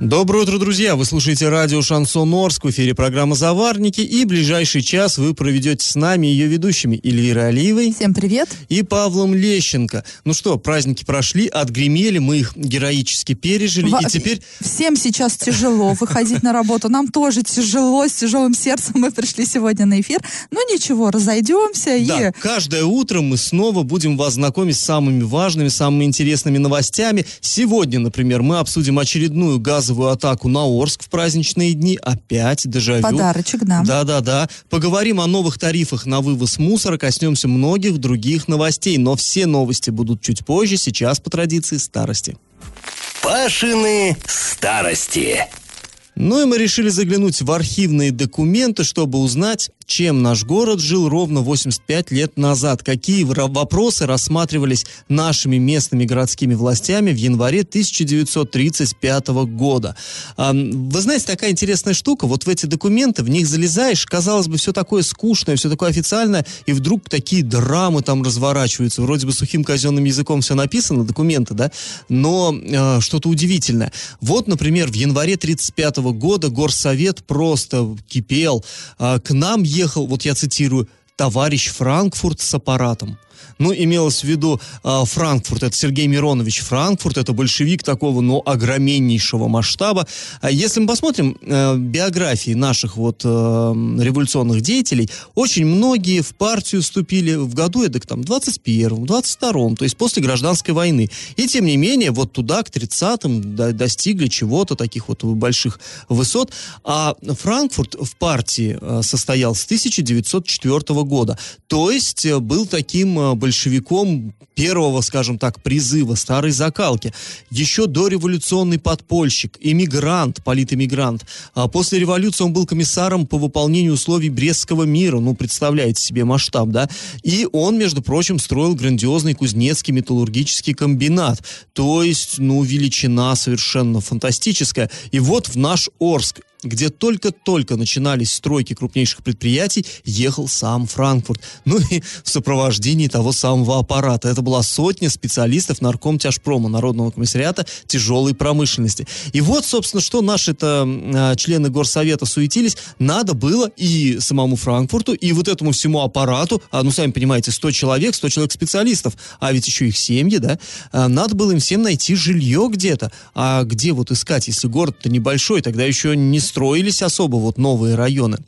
Доброе утро, друзья! Вы слушаете радио «Шансон Орск», в эфире программа «Заварники», и ближайший час вы проведете с нами ее ведущими Эльвирой Алиевой. Всем привет! И Павлом Лещенко. Ну что, праздники прошли, отгремели, мы их героически пережили, Во- и теперь... Всем сейчас тяжело выходить на работу. Нам тоже тяжело, с тяжелым сердцем мы пришли сегодня на эфир. Ну ничего, разойдемся Да, и... каждое утро мы снова будем вас знакомить с самыми важными, самыми интересными новостями. Сегодня, например, мы обсудим очередную газовую атаку на Орск в праздничные дни. Опять дежавю. Подарочек нам. Да-да-да. Поговорим о новых тарифах на вывоз мусора, коснемся многих других новостей. Но все новости будут чуть позже, сейчас по традиции старости. Пашины старости. Ну и мы решили заглянуть в архивные документы, чтобы узнать, чем наш город жил ровно 85 лет назад, какие вопросы рассматривались нашими местными городскими властями в январе 1935 года. Вы знаете, такая интересная штука, вот в эти документы, в них залезаешь, казалось бы, все такое скучное, все такое официальное, и вдруг такие драмы там разворачиваются, вроде бы сухим казенным языком все написано, документы, да, но э, что-то удивительное. Вот, например, в январе 35 года Горсовет просто кипел. А, К нам ехал, вот я цитирую, товарищ Франкфурт с аппаратом. Ну, имелось в виду а, Франкфурт, это Сергей Миронович Франкфурт, это большевик такого, но огроменнейшего масштаба. А если мы посмотрим э, биографии наших вот э, революционных деятелей, очень многие в партию вступили в году, эдак там, 21-м, 22-м, то есть после гражданской войны. И тем не менее, вот туда, к 30-м, до- достигли чего-то, таких вот больших высот. А Франкфурт в партии э, состоял с 1904 года. То есть э, был таким э, большевиком первого, скажем так, призыва, старой закалки. Еще дореволюционный подпольщик, иммигрант, политэмигрант. А после революции он был комиссаром по выполнению условий Брестского мира. Ну, представляете себе масштаб, да? И он, между прочим, строил грандиозный кузнецкий металлургический комбинат. То есть, ну, величина совершенно фантастическая. И вот в наш Орск где только-только начинались стройки крупнейших предприятий, ехал сам Франкфурт. Ну и в сопровождении того самого аппарата. Это была сотня специалистов наркомтяжпрома, Народного комиссариата тяжелой промышленности. И вот, собственно, что наши-то а, члены горсовета суетились, надо было и самому Франкфурту, и вот этому всему аппарату, а, ну, сами понимаете, 100 человек, 100 человек специалистов, а ведь еще их семьи, да, а, надо было им всем найти жилье где-то. А где вот искать, если город-то небольшой, тогда еще не строились особо вот новые районы.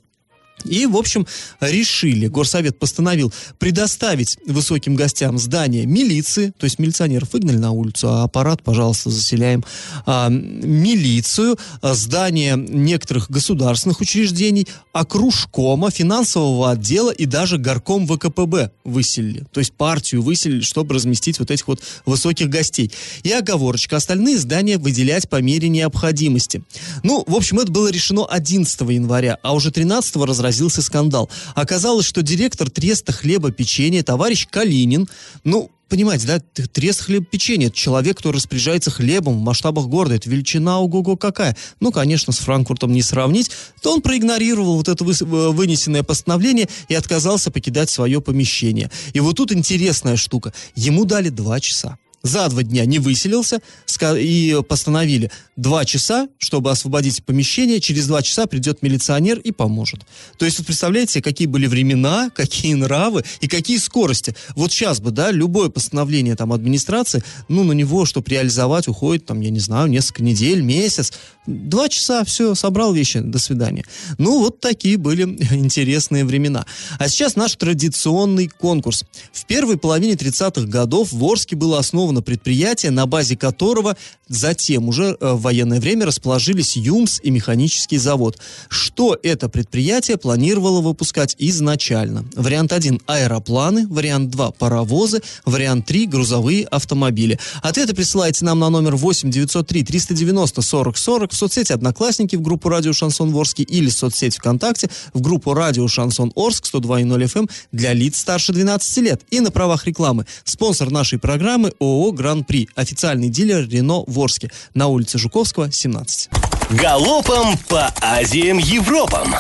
И, в общем, решили, горсовет постановил предоставить высоким гостям здание милиции, то есть милиционеров выгнали на улицу, а аппарат, пожалуйста, заселяем, а, милицию, здание некоторых государственных учреждений, окружкома, финансового отдела и даже горком ВКПБ выселили. То есть партию выселили, чтобы разместить вот этих вот высоких гостей. И оговорочка, остальные здания выделять по мере необходимости. Ну, в общем, это было решено 11 января, а уже 13 разразился скандал. Оказалось, что директор треста хлеба печенья, товарищ Калинин, ну, понимаете, да, трест хлеб печенья, это человек, кто распоряжается хлебом в масштабах города, это величина ого-го какая. Ну, конечно, с Франкфуртом не сравнить, то он проигнорировал вот это э, вынесенное постановление и отказался покидать свое помещение. И вот тут интересная штука. Ему дали два часа. За два дня не выселился и постановили два часа, чтобы освободить помещение. Через два часа придет милиционер и поможет. То есть, вы представляете, какие были времена, какие нравы и какие скорости. Вот сейчас бы, да, любое постановление там администрации, ну, на него, чтобы реализовать, уходит там, я не знаю, несколько недель, месяц. Два часа, все, собрал вещи, до свидания. Ну, вот такие были интересные времена. А сейчас наш традиционный конкурс. В первой половине 30-х годов в Орске было основано предприятие, на базе которого затем уже э, в военное время расположились ЮМС и механический завод. Что это предприятие планировало выпускать изначально? Вариант 1 – аэропланы, вариант 2 – паровозы, вариант 3 – грузовые автомобили. Ответы присылайте нам на номер 8 903 390 40 40 в соцсети «Одноклассники» в группу «Радио Шансон Ворске» или в соцсети ВКонтакте в группу «Радио Шансон Орск» 102.0 FM эм для лиц старше 12 лет. И на правах рекламы. Спонсор нашей программы ООО «Гран-при», официальный дилер «Рено» в Орске на улице Жуковского, 17. Галопом по Азиям Европам!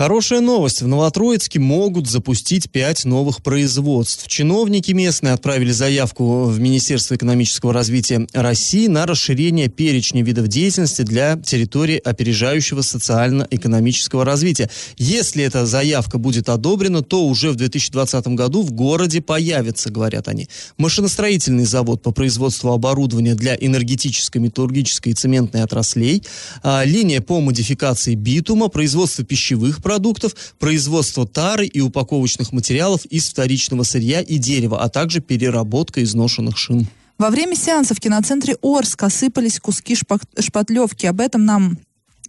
Хорошая новость. В Новотроицке могут запустить пять новых производств. Чиновники местные отправили заявку в Министерство экономического развития России на расширение перечня видов деятельности для территории опережающего социально-экономического развития. Если эта заявка будет одобрена, то уже в 2020 году в городе появится, говорят они, машиностроительный завод по производству оборудования для энергетической, металлургической и цементной отраслей, а, линия по модификации битума, производство пищевых продуктов, продуктов, производство тары и упаковочных материалов из вторичного сырья и дерева, а также переработка изношенных шин. Во время сеанса в киноцентре Орск осыпались куски шпатлевки. Об этом нам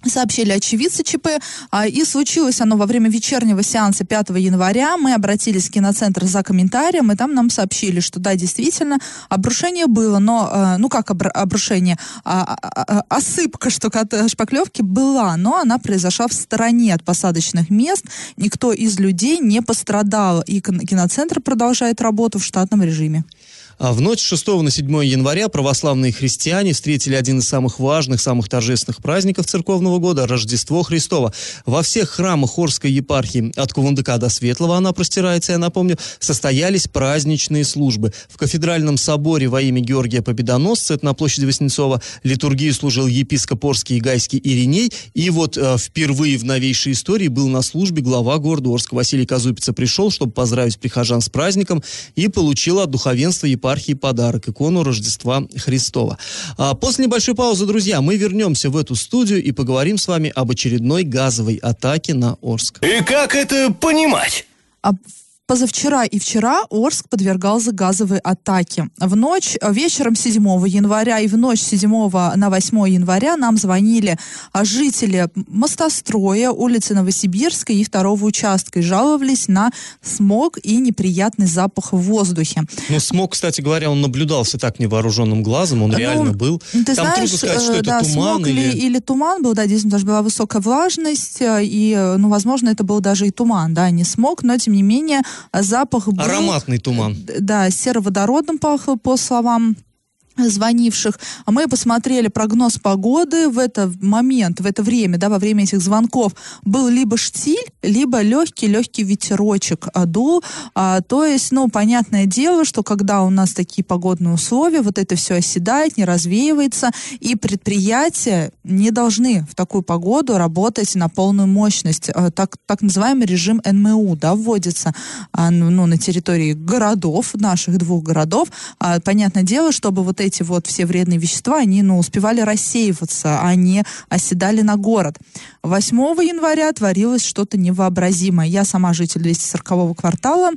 сообщили очевидцы ЧП, а, и случилось оно во время вечернего сеанса 5 января. Мы обратились в киноцентр за комментарием, и там нам сообщили, что да, действительно, обрушение было, но, э, ну как обрушение, а, а, осыпка шпаклевки была, но она произошла в стороне от посадочных мест, никто из людей не пострадал, и киноцентр продолжает работу в штатном режиме. А в ночь 6 на 7 января православные христиане встретили один из самых важных, самых торжественных праздников церковного года – Рождество Христово. Во всех храмах Хорской епархии, от Кувандыка до Светлого, она простирается, я напомню, состоялись праздничные службы. В кафедральном соборе во имя Георгия Победоносца, это на площади Воснецова, литургию служил епископ Орский и Гайский Ириней. И вот э, впервые в новейшей истории был на службе глава города Орска Василий Казупица пришел, чтобы поздравить прихожан с праздником и получил от духовенства епархии епархии подарок, икону Рождества Христова. А после небольшой паузы, друзья, мы вернемся в эту студию и поговорим с вами об очередной газовой атаке на Орск. И как это понимать? А Позавчера и вчера Орск подвергался газовой атаке. В ночь, вечером 7 января и в ночь 7 на 8 января нам звонили жители мостостроя, улицы Новосибирской и второго участка и жаловались на смог и неприятный запах в воздухе. Ну, смог, кстати говоря, он наблюдался так невооруженным глазом, он ну, реально был. Ты Там знаешь, трудно сказать, что да, это туман смог или... или туман был, да, действительно, даже была высокая влажность, э, и, ну, возможно, это был даже и туман, да, не смог, но, тем не менее, запах был... Ароматный туман. Да, сероводородным пахло, по словам звонивших. А мы посмотрели прогноз погоды в этот момент, в это время, да, во время этих звонков был либо штиль, либо легкий-легкий ветерочек дул. А, то есть, ну, понятное дело, что когда у нас такие погодные условия, вот это все оседает, не развеивается, и предприятия не должны в такую погоду работать на полную мощность. А, так, так называемый режим НМУ, да, вводится а, ну, на территории городов, наших двух городов. А, понятное дело, чтобы вот эти вот все вредные вещества, они, ну, успевали рассеиваться, а не оседали на город. 8 января творилось что-то невообразимое. Я сама житель 240-го квартала,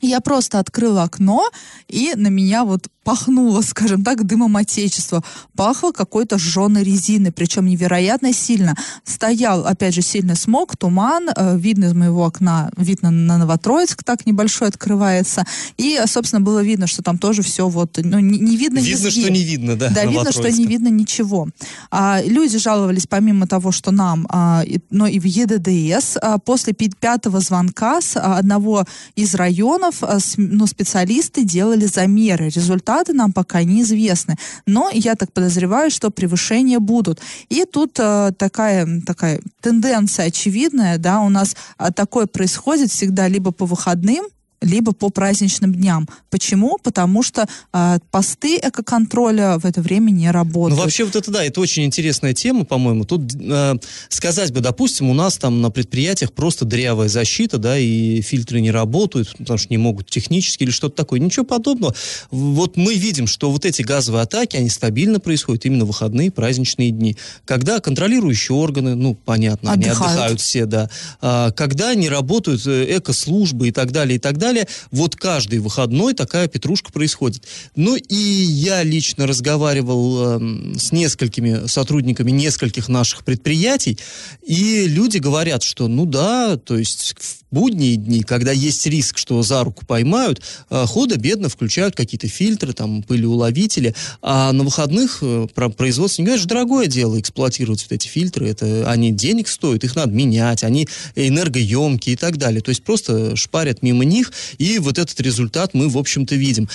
я просто открыла окно, и на меня вот пахнуло, скажем так, дымом отечества. Пахло какой-то сжженной резиной, причем невероятно сильно. Стоял, опять же, сильный смог, туман, э, видно из моего окна, видно на Новотроицк, так небольшой открывается. И, собственно, было видно, что там тоже все вот, ну, не, не видно Видно, низги. что не видно, да, Да, видно, что не видно ничего. А, люди жаловались, помимо того, что нам, а, и, но и в ЕДДС, а, после пятого звонка с а, одного из районов, а, с, ну, специалисты делали замеры. Результат результаты нам пока неизвестны. Но я так подозреваю, что превышения будут. И тут э, такая, такая тенденция очевидная, да, у нас э, такое происходит всегда либо по выходным, либо по праздничным дням. Почему? Потому что э, посты экоконтроля в это время не работают. Ну, вообще, вот это да, это очень интересная тема, по-моему. Тут э, сказать бы, допустим, у нас там на предприятиях просто дырявая защита, да, и фильтры не работают, потому что не могут технически или что-то такое. Ничего подобного. Вот мы видим, что вот эти газовые атаки, они стабильно происходят именно в выходные, праздничные дни. Когда контролирующие органы, ну, понятно, отдыхают. они отдыхают все, да. А, когда не работают э, экослужбы и так далее, и так далее, далее. Вот каждый выходной такая петрушка происходит. Ну и я лично разговаривал э, с несколькими сотрудниками нескольких наших предприятий, и люди говорят, что ну да, то есть будние дни, когда есть риск, что за руку поймают, э, худо-бедно включают какие-то фильтры, там, пылеуловители, а на выходных э, производство, не же дорогое дело эксплуатировать вот эти фильтры, это они денег стоят, их надо менять, они энергоемкие и так далее. То есть просто шпарят мимо них, и вот этот результат мы, в общем-то, видим.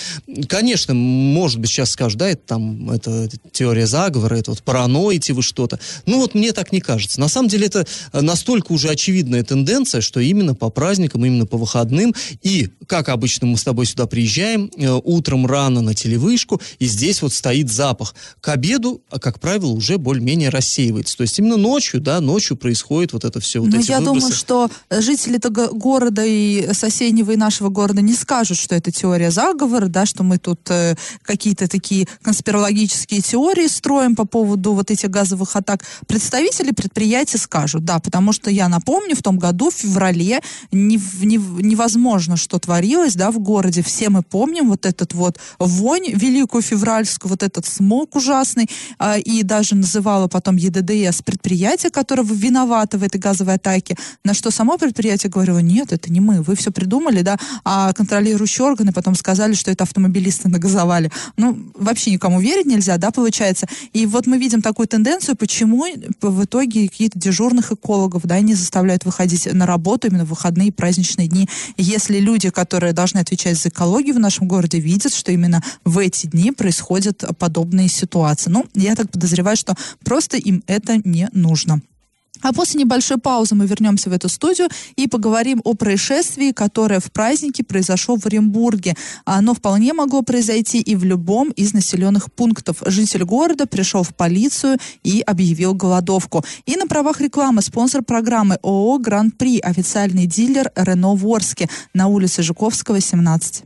Конечно, может быть, сейчас скажут, да, это там, это теория заговора, это вот параноите вы что-то. Ну вот мне так не кажется. На самом деле это настолько уже очевидная тенденция, что именно по праздникам, именно по выходным. И, как обычно, мы с тобой сюда приезжаем, э, утром рано на телевышку, и здесь вот стоит запах. К обеду, а, как правило, уже более-менее рассеивается. То есть именно ночью, да, ночью происходит вот это все, вот Но эти я выбросы. думаю, что жители этого города и соседнего и нашего города не скажут, что это теория заговора, да, что мы тут э, какие-то такие конспирологические теории строим по поводу вот этих газовых атак. Представители предприятия скажут, да, потому что я напомню, в том году, в феврале, невозможно, что творилось, да, в городе. Все мы помним вот этот вот вонь великую февральскую, вот этот смог ужасный, э, и даже называла потом ЕДДС предприятие, которое виновато в этой газовой атаке, на что само предприятие говорило, нет, это не мы, вы все придумали, да, а контролирующие органы потом сказали, что это автомобилисты нагазовали. Ну, вообще никому верить нельзя, да, получается. И вот мы видим такую тенденцию, почему в итоге какие-то дежурных экологов, да, не заставляют выходить на работу именно выходные праздничные дни. Если люди, которые должны отвечать за экологию в нашем городе, видят, что именно в эти дни происходят подобные ситуации. Ну, я так подозреваю, что просто им это не нужно. А после небольшой паузы мы вернемся в эту студию и поговорим о происшествии, которое в празднике произошло в Оренбурге. Оно вполне могло произойти и в любом из населенных пунктов. Житель города пришел в полицию и объявил голодовку. И на правах рекламы спонсор программы ООО «Гран-при», официальный дилер «Рено Ворске» на улице Жуковского, 17.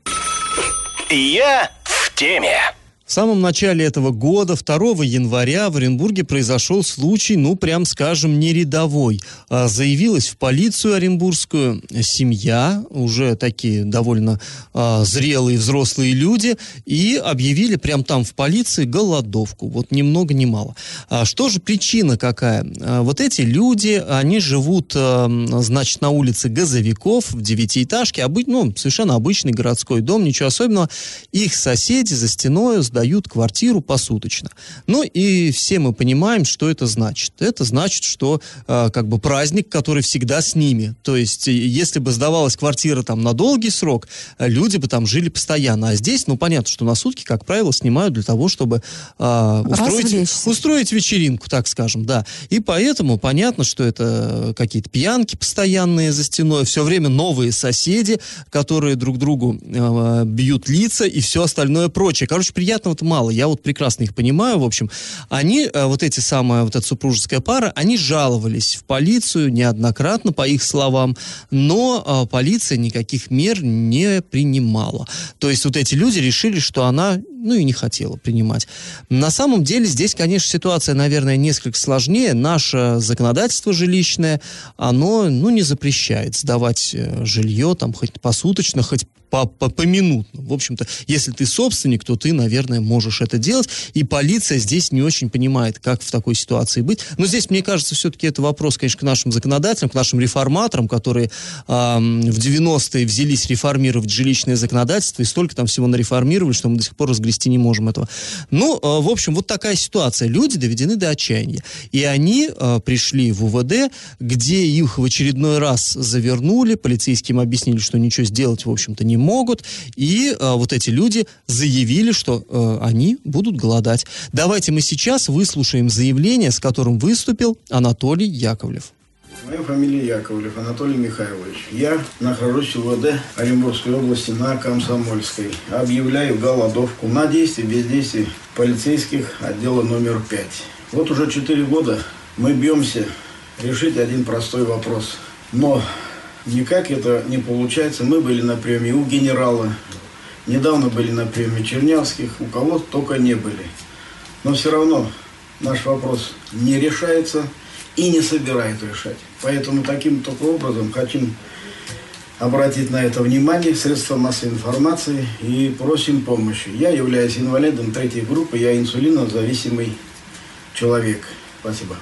Я в теме. В самом начале этого года, 2 января, в Оренбурге произошел случай, ну, прям скажем, не рядовой. А, заявилась в полицию оренбургскую семья, уже такие довольно а, зрелые взрослые люди, и объявили прям там в полиции голодовку. Вот ни много ни мало. А что же причина какая? А, вот эти люди, они живут, а, значит, на улице Газовиков в девятиэтажке, обы- ну, совершенно обычный городской дом, ничего особенного. Их соседи за стеной сдают квартиру посуточно. Ну и все мы понимаем, что это значит. Это значит, что э, как бы праздник, который всегда с ними. То есть, если бы сдавалась квартира там на долгий срок, э, люди бы там жили постоянно. А здесь, ну понятно, что на сутки, как правило, снимают для того, чтобы э, устроить, устроить вечеринку, так скажем, да. И поэтому понятно, что это какие-то пьянки постоянные за стеной, все время новые соседи, которые друг другу э, бьют лица и все остальное прочее. Короче, приятно приятного-то мало. Я вот прекрасно их понимаю, в общем. Они, э, вот эти самая, вот эта супружеская пара, они жаловались в полицию неоднократно, по их словам, но а, полиция никаких мер не принимала. То есть вот эти люди решили, что она ну и не хотела принимать. На самом деле здесь, конечно, ситуация, наверное, несколько сложнее. Наше законодательство жилищное, оно, ну, не запрещает сдавать э, жилье там хоть посуточно, хоть по, по, поминутно. В общем-то, если ты собственник, то ты, наверное, можешь это делать. И полиция здесь не очень понимает, как в такой ситуации быть. Но здесь, мне кажется, все-таки это вопрос, конечно, к нашим законодателям, к нашим реформаторам, которые э, в 90-е взялись реформировать жилищное законодательство, и столько там всего нареформировали, что мы до сих пор разгрести не можем этого. Ну, э, в общем, вот такая ситуация. Люди доведены до отчаяния. И они э, пришли в УВД, где их в очередной раз завернули, полицейским объяснили, что ничего сделать, в общем-то, не могут, и э, вот эти люди заявили, что они будут голодать. Давайте мы сейчас выслушаем заявление, с которым выступил Анатолий Яковлев. Моя фамилия Яковлев Анатолий Михайлович. Я нахожусь в ВД Оренбургской области на Комсомольской. Объявляю голодовку на действие, бездействие полицейских отдела номер 5. Вот уже 4 года мы бьемся решить один простой вопрос. Но никак это не получается. Мы были на приеме у генерала, недавно были на приеме Чернявских, у кого только не были. Но все равно наш вопрос не решается и не собирает решать. Поэтому таким только образом хотим обратить на это внимание средства массовой информации и просим помощи. Я являюсь инвалидом третьей группы, я инсулинозависимый человек. Спасибо.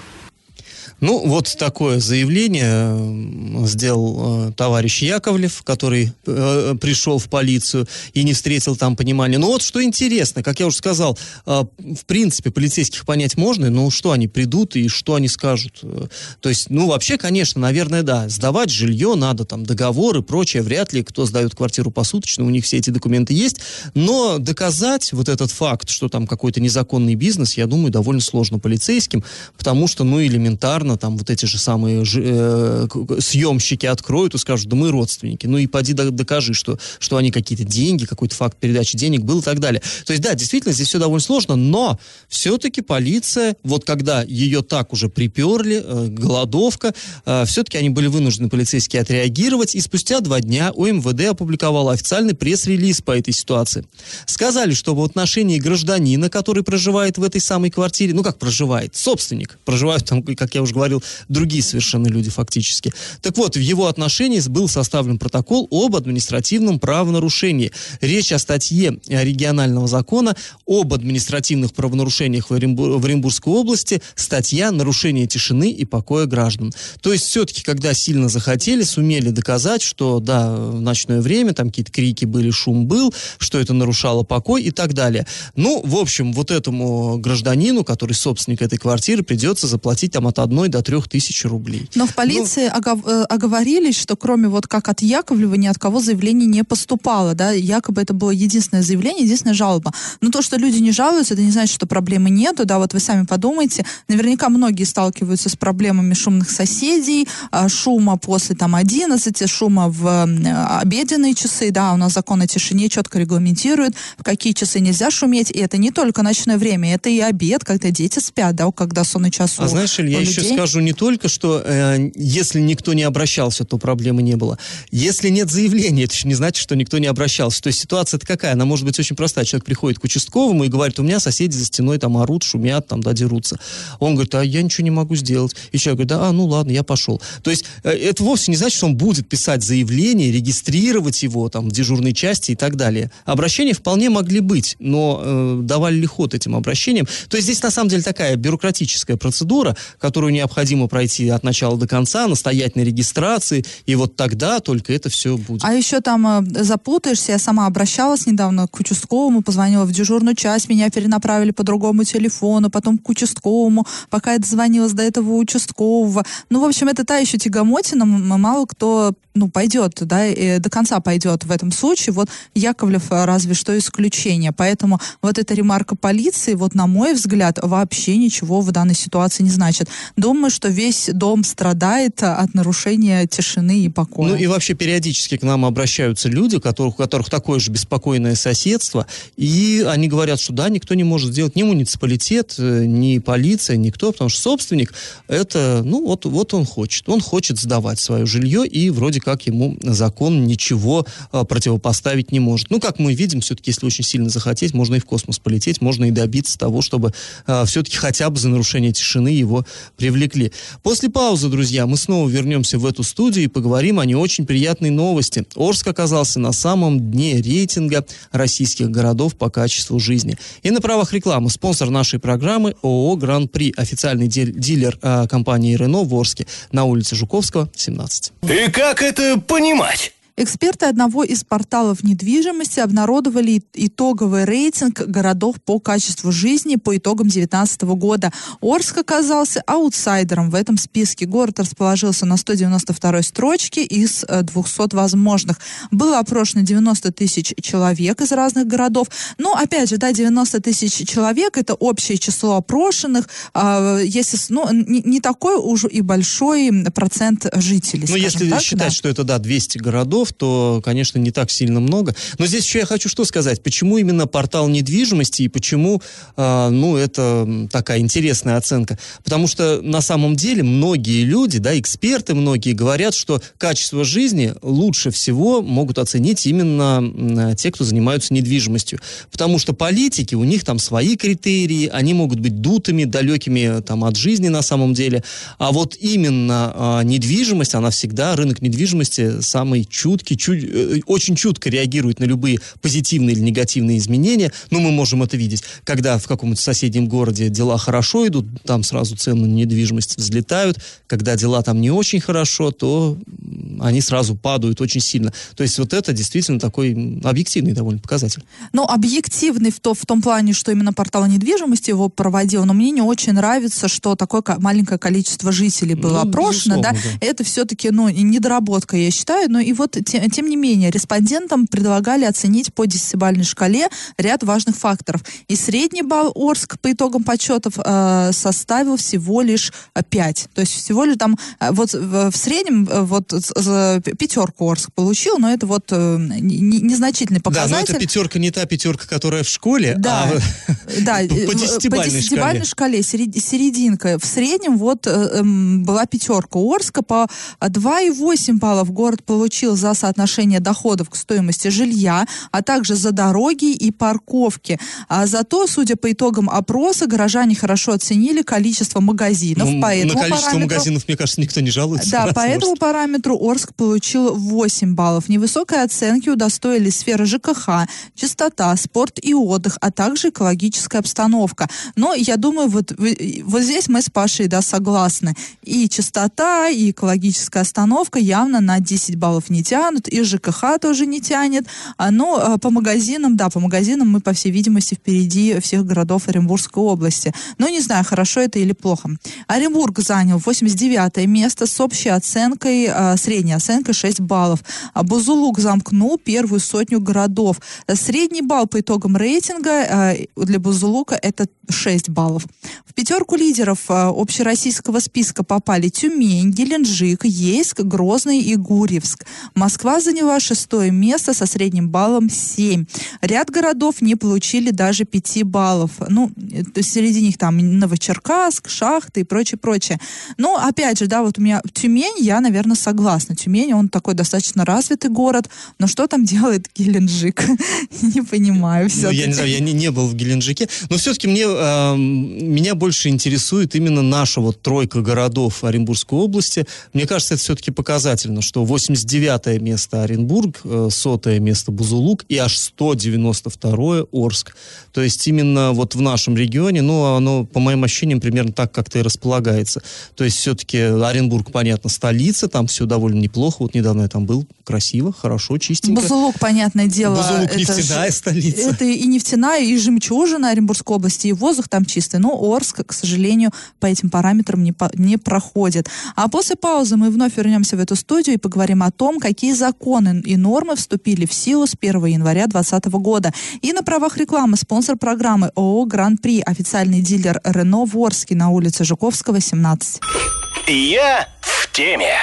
Ну, вот такое заявление сделал э, товарищ Яковлев, который э, пришел в полицию и не встретил там понимания. Но вот что интересно, как я уже сказал, э, в принципе, полицейских понять можно, но что они придут и что они скажут. Э, то есть, ну, вообще, конечно, наверное, да, сдавать жилье надо, там, договоры, прочее, вряд ли кто сдает квартиру посуточно, у них все эти документы есть, но доказать вот этот факт, что там какой-то незаконный бизнес, я думаю, довольно сложно полицейским, потому что, ну, элементарно ладно, там вот эти же самые э, съемщики откроют и скажут, да мы родственники. Ну и поди докажи, что, что они какие-то деньги, какой-то факт передачи денег был и так далее. То есть, да, действительно, здесь все довольно сложно, но все-таки полиция, вот когда ее так уже приперли, э, голодовка, э, все-таки они были вынуждены, полицейские, отреагировать, и спустя два дня ОМВД опубликовала официальный пресс-релиз по этой ситуации. Сказали, что в отношении гражданина, который проживает в этой самой квартире, ну как проживает, собственник, проживают там, как я уже говорил, другие совершенно люди фактически. Так вот, в его отношении был составлен протокол об административном правонарушении. Речь о статье регионального закона об административных правонарушениях в, Оренбур в Оренбургской области, статья «Нарушение тишины и покоя граждан». То есть все-таки, когда сильно захотели, сумели доказать, что да, в ночное время там какие-то крики были, шум был, что это нарушало покой и так далее. Ну, в общем, вот этому гражданину, который собственник этой квартиры, придется заплатить там от одной до трех тысяч рублей. Но в полиции ну, огов, э, оговорились, что кроме вот как от Яковлева ни от кого заявлений не поступало, да, якобы это было единственное заявление, единственная жалоба. Но то, что люди не жалуются, это не значит, что проблемы нету, да, вот вы сами подумайте, наверняка многие сталкиваются с проблемами шумных соседей, а, шума после там 11, шума в обеденные часы, да, у нас закон о тишине четко регламентирует, в какие часы нельзя шуметь, и это не только ночное время, это и обед, когда дети спят, да, когда сонный час А знаешь, Иль, я еще скажу, не только, что э, если никто не обращался, то проблемы не было. Если нет заявления, это еще не значит, что никто не обращался. То есть ситуация-то какая? Она может быть очень простая. Человек приходит к участковому и говорит, у меня соседи за стеной там орут, шумят, там, да, дерутся. Он говорит, а я ничего не могу сделать. И человек говорит, да, а, ну ладно, я пошел. То есть э, это вовсе не значит, что он будет писать заявление, регистрировать его там в дежурной части и так далее. Обращения вполне могли быть, но э, давали ли ход этим обращениям? То есть здесь на самом деле такая бюрократическая процедура, которую необходимо пройти от начала до конца, настоять на регистрации, и вот тогда только это все будет. А еще там э, запутаешься, я сама обращалась недавно к участковому, позвонила в дежурную часть, меня перенаправили по другому телефону, потом к участковому, пока я дозвонилась до этого участкового. Ну, в общем, это та еще тягомотина, мало кто ну, пойдет, да, и до конца пойдет в этом случае. Вот Яковлев э, разве что исключение. Поэтому вот эта ремарка полиции, вот на мой взгляд, вообще ничего в данной ситуации не значит. Думаю, что весь дом страдает от нарушения тишины и покоя. Ну и вообще периодически к нам обращаются люди, которых, у которых такое же беспокойное соседство, и они говорят, что да, никто не может сделать ни муниципалитет, э, ни полиция, никто, потому что собственник, это, ну вот, вот он хочет. Он хочет сдавать свое жилье, и вроде как ему закон ничего а, противопоставить не может. Ну, как мы видим, все-таки, если очень сильно захотеть, можно и в космос полететь, можно и добиться того, чтобы а, все-таки хотя бы за нарушение тишины его привлекли. После паузы, друзья, мы снова вернемся в эту студию и поговорим о не очень приятной новости. Орск оказался на самом дне рейтинга российских городов по качеству жизни. И на правах рекламы спонсор нашей программы ООО «Гран-при», официальный дилер э, компании «Рено» в Орске на улице Жуковского, 17. И как это понимать? Эксперты одного из порталов недвижимости обнародовали итоговый рейтинг городов по качеству жизни по итогам 2019 года. Орск оказался аутсайдером в этом списке. Город расположился на 192 строчке из 200 э, возможных. Было опрошено 90 тысяч человек из разных городов. Но, опять же, да, 90 тысяч человек – это общее число опрошенных. А, если, ну, не, не такой уж и большой процент жителей. Ну, если так, считать, да. что это, да, 200 городов, городов, то, конечно, не так сильно много. Но здесь еще я хочу что сказать. Почему именно портал недвижимости и почему, э, ну, это такая интересная оценка? Потому что на самом деле многие люди, да, эксперты многие говорят, что качество жизни лучше всего могут оценить именно те, кто занимаются недвижимостью. Потому что политики, у них там свои критерии, они могут быть дутыми, далекими там от жизни на самом деле. А вот именно э, недвижимость, она всегда, рынок недвижимости самый чуткий чутки, чуть, э, очень чутко реагируют на любые позитивные или негативные изменения. Ну, мы можем это видеть, когда в каком-нибудь соседнем городе дела хорошо идут, там сразу цены на недвижимость взлетают. Когда дела там не очень хорошо, то они сразу падают очень сильно. То есть вот это действительно такой объективный довольно показатель. Ну, объективный в, то, в том плане, что именно портал недвижимости его проводил, но мне не очень нравится, что такое маленькое количество жителей было ну, опрошено, да? да. Это все-таки, ну, недоработка, я считаю, но и вот, тем, тем не менее, респондентам предлагали оценить по десятибальной шкале ряд важных факторов. И средний балл Орск по итогам подсчетов э, составил всего лишь 5. То есть всего лишь там, э, вот в, в среднем, э, вот пятерку Орск получил, но это вот э, незначительный показатель. Да, но эта пятерка не та пятерка, которая в школе, да, а да, по десятибальной, по десятибальной шкале. шкале серединка. В среднем вот эм, была пятерка Орска по 2,8 баллов город получил за соотношение доходов к стоимости жилья, а также за дороги и парковки. А зато, судя по итогам опроса, горожане хорошо оценили количество магазинов. Ну, по этому на количество параметру, магазинов, мне кажется, никто не жалуется. Да, по этому параметру Орск получил 8 баллов. Невысокой оценки удостоили сфера ЖКХ, чистота, спорт и отдых, а также экологическая обстановка. Но я думаю, вот, вот здесь мы с Пашей да, согласны. И чистота, и экологическая остановка явно на 10 баллов не тянут, и ЖКХ тоже не тянет. А, но а, по магазинам, да, по магазинам мы, по всей видимости, впереди всех городов Оренбургской области. Но не знаю, хорошо это или плохо. Оренбург занял 89 место с общей оценкой, а, средней оценкой 6 баллов. Бузулук замкнул первую сотню городов. Средний балл по итогам рейтинга для Бузулука это 6 баллов. В пятерку лидеров общероссийского списка попали Тюмень, Геленджик, Ейск, Грозный и Гурьевск. Москва заняла шестое место со средним баллом 7. Ряд городов не получили даже 5 баллов. Ну, среди них там Новочеркасск, Шахты и прочее, прочее. Но, опять же, да, вот у меня Тюмень, я, наверное, согласна. Тюмень, он такой достаточно развитый город, но что там делает Геленджик? Не понимаю все. Ну, я не знаю, я не, не был в Геленджике, но все-таки мне, э, меня больше интересует именно наша вот тройка городов Оренбургской области. Мне кажется, это все-таки показательно, что 89 место Оренбург, э, сотое место Бузулук и аж 192 Орск. То есть именно вот в нашем регионе, ну, оно, по моим ощущениям, примерно так как-то и располагается. То есть все-таки Оренбург, понятно, столица, там все довольно неплохо. Вот недавно я там был, красиво, хорошо, чистенько. Бузулук, понятное дело. Бузулук это нефтяная ж, столица. Это и нефтяная, и жемчужина Оренбургской области, и воздух там чистый. Но Орск, к сожалению, по этим параметрам не, по, не проходит. А после паузы мы вновь вернемся в эту студию и поговорим о том, какие законы и нормы вступили в силу с 1 января 2020 года. И на правах рекламы спонсор программы ООО «Гран-при», официальный дилер «Рено» в Орске на улице Жуковского, 17. Я в теме.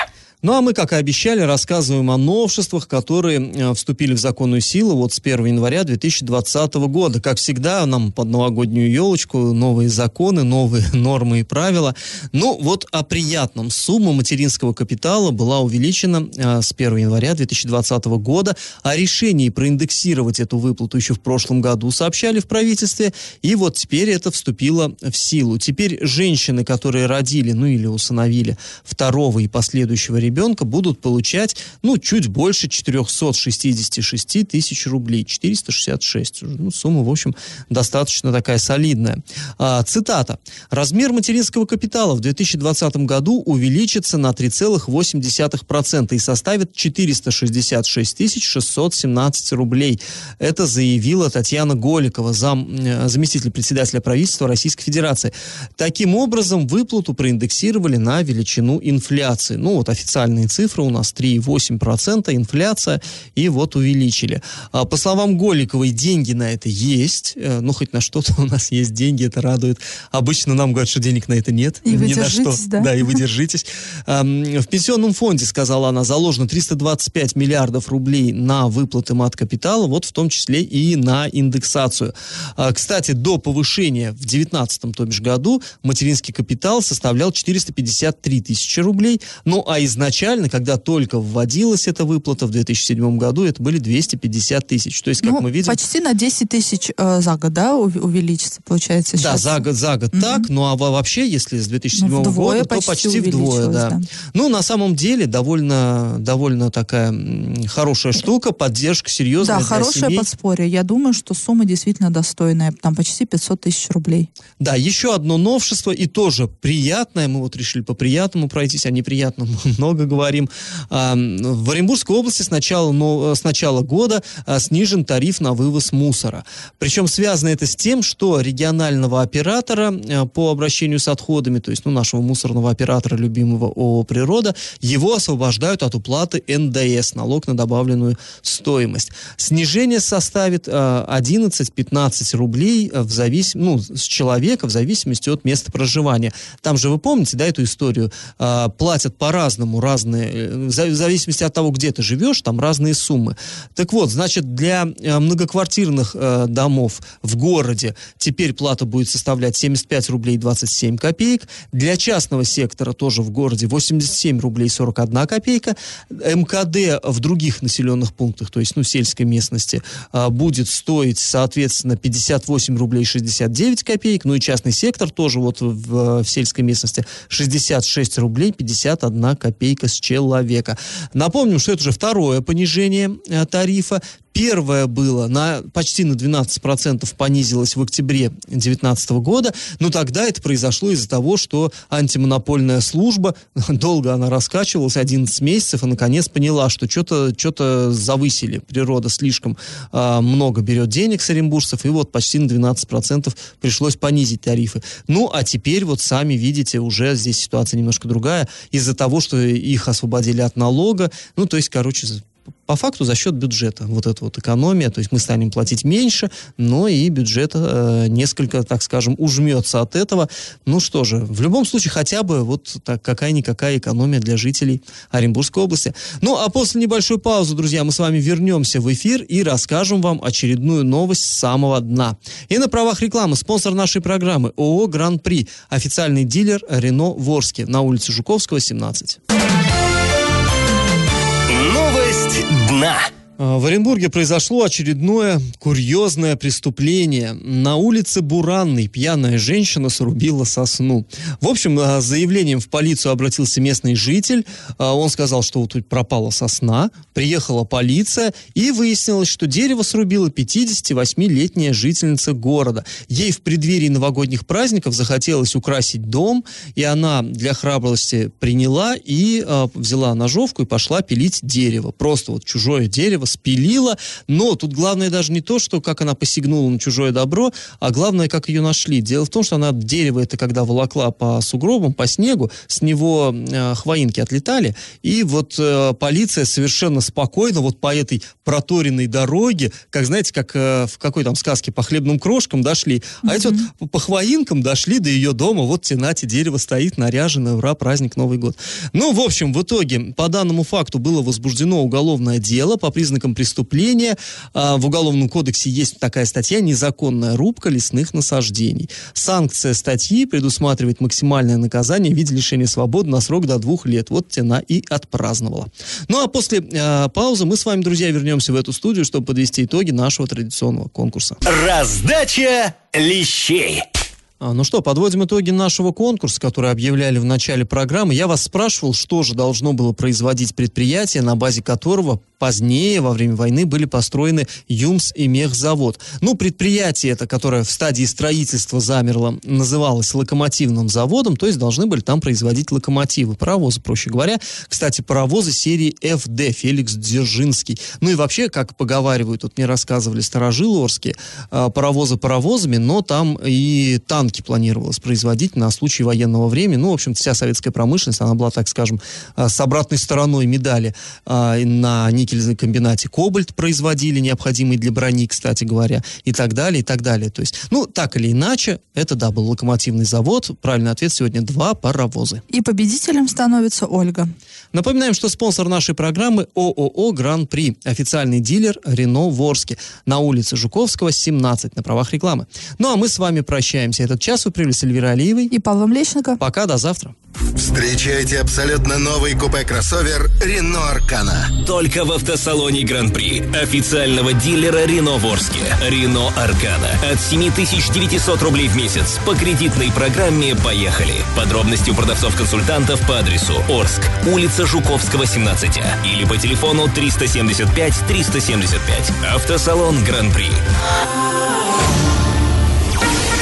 Ну а мы, как и обещали, рассказываем о новшествах, которые э, вступили в законную силу вот с 1 января 2020 года. Как всегда, нам под новогоднюю елочку новые законы, новые нормы и правила. Ну вот о приятном. Сумма материнского капитала была увеличена э, с 1 января 2020 года. О решении проиндексировать эту выплату еще в прошлом году сообщали в правительстве. И вот теперь это вступило в силу. Теперь женщины, которые родили, ну или усыновили второго и последующего ребенка, ребенка будут получать, ну, чуть больше 466 тысяч рублей. 466. Ну, сумма, в общем, достаточно такая солидная. А, цитата. «Размер материнского капитала в 2020 году увеличится на 3,8% и составит 466 617 рублей». Это заявила Татьяна Голикова, зам, э, заместитель председателя правительства Российской Федерации. Таким образом, выплату проиндексировали на величину инфляции. Ну, вот официально официальные цифры у нас 3,8%, инфляция, и вот увеличили. А, по словам Голиковой, деньги на это есть, э, ну, хоть на что-то у нас есть деньги, это радует. Обычно нам говорят, что денег на это нет. И вы держитесь, да? Да, и вы держитесь. В пенсионном фонде, сказала она, заложено 325 миллиардов рублей на выплаты мат-капитала, вот в том числе и на индексацию. А, кстати, до повышения в 2019, то бишь году, материнский капитал составлял 453 тысячи рублей, ну а изначально изначально, когда только вводилась эта выплата в 2007 году, это были 250 тысяч. То есть, как Ну, мы видим... Почти на 10 тысяч э, за год, да, ув- увеличится, получается, Да, сейчас? за год, за год так, ну а во- вообще, если с 2007 Ну, года, то почти почти вдвое, да. да. Ну, на самом деле, довольно, довольно такая хорошая штука, поддержка серьезная Да, хорошее семей. подспорье. Я думаю, что сумма действительно достойная. Там почти 500 тысяч рублей. Да, еще одно новшество, и тоже приятное, мы вот решили по приятному пройтись, о неприятном много говорим. А, В Оренбургской области с начала, но, с начала года а, снижен тариф на вывоз мусора. Причем связано это с тем, что регионального оператора а, по обращению с отходами, то есть ну, нашего мусорного оператора любимого ООО «Природа», его освобождают от уплаты НДС, налог на добавленную стоимость. Снижение составит а, 11-15 рублей в завис... ну, с человека в зависимости от места проживания. Там же вы помните, да, эту историю? Платят по-разному, разные, э, в за- в зависимости от того, где ты живешь, там разные суммы. Так вот, значит, для э, многоквартирных э, домов в городе теперь плата будет составлять 75 рублей 27 копеек. Для частного сектора тоже в городе 87 рублей 41 копейка. МКД в других населенных пунктах, то есть, ну, сельской местности, будет стоить, соответственно, 58 рублей 69 копеек. Ну и частный сектор тоже вот в, в сельской местности 66 рублей 51 копейка с человека. Напомним, что это уже второе понижение э, тарифа. Первое было на, почти на 12% понизилось в октябре 2019 года, но тогда это произошло из-за того, что антимонопольная служба, долго она раскачивалась, 11 месяцев, и наконец поняла, что что-то что завысили, природа слишком а, много берет денег с оренбуржцев, и вот почти на 12% пришлось понизить тарифы. Ну, а теперь вот сами видите, уже здесь ситуация немножко другая, из-за того, что их освободили от налога, ну, то есть, короче, по факту за счет бюджета вот эта вот экономия, то есть мы станем платить меньше, но и бюджет э, несколько, так скажем, ужмется от этого. Ну что же, в любом случае хотя бы вот так какая-никакая экономия для жителей Оренбургской области. Ну а после небольшой паузы, друзья, мы с вами вернемся в эфир и расскажем вам очередную новость с самого дна. И на правах рекламы спонсор нашей программы ООО «Гран-при», официальный дилер Рено Ворске на улице Жуковского, 17. Новость дна. А, В Оренбурге произошло очередное курьезное преступление. На улице Буранной пьяная женщина срубила сосну. В общем, а, с заявлением в полицию обратился местный житель. А, Он сказал, что вот тут пропала сосна. Приехала полиция и выяснилось, что дерево срубила 58-летняя жительница города. Ей в преддверии новогодних праздников захотелось украсить дом, и она для храбрости приняла и взяла ножовку и пошла пилить дерево. Просто вот чужое дерево спилила. Но тут главное даже не то, что как она посягнула на чужое добро, а главное, как ее нашли. Дело в том, что она дерево это когда волокла по сугробам, по снегу, с него э, хвоинки отлетали, и вот э, полиция совершенно спокойно вот по этой проторенной дороге, как знаете, как э, в какой там сказке по хлебным крошкам дошли, а эти вот по- хвоинкам дошли до ее дома, вот тенате дерево стоит, наряженное, ура, праздник, Новый год. Ну, в общем, в итоге по данному факту было возбуждено уголовное дело по признакам преступления. А, В Уголовном кодексе есть такая статья «Незаконная рубка лесных насаждений». Санкция статьи предусматривает максимальное наказание в виде лишения свободы на срок до двух лет. Вот тена и отпраздновала. Ну, а после а, паузы мы с вами, друзья, вернемся в эту студию, чтобы подвести итоги нашего традиционного конкурса. Раздача лещей. А, Ну что, подводим итоги нашего конкурса, который объявляли в начале программы. Я вас спрашивал, что же должно было производить предприятие, на базе которого позднее, во время войны, были построены ЮМС и Мехзавод. Ну, предприятие это, которое в стадии строительства замерло, называлось локомотивным заводом, то есть должны были там производить локомотивы, паровозы, проще говоря. Кстати, паровозы серии FD, Феликс Дзержинский. Ну и вообще, как поговаривают, тут мне рассказывали старожилы орские, а, паровозы паровозами, но там и танки планировалось производить на случай военного времени. Ну, в общем вся советская промышленность, она была, так скажем, а, с обратной стороной медали а, на никельном комбинате. Кобальт производили, необходимый для брони, кстати говоря, и так далее, и так далее. То есть, ну, так или иначе, это, да, был локомотивный завод. Правильный ответ сегодня два паровозы. И победителем становится Ольга. Напоминаем, что спонсор нашей программы ООО «Гран-при», официальный дилер Рено Ворске на улице Жуковского, 17, на правах рекламы. Ну а мы с вами прощаемся. Этот час вы привели с Эльвирой Алиевой. И Павла Млечника. Пока, до завтра. Встречайте абсолютно новый купе-кроссовер Рено Аркана. Только в автосалоне Гран-при. Официального дилера Рено в Орске. Рено Аркана. От 7900 рублей в месяц. По кредитной программе «Поехали». Подробности у продавцов-консультантов по адресу Орск, улица Жуковского, 17. Или по телефону 375 375. Автосалон Гран-при.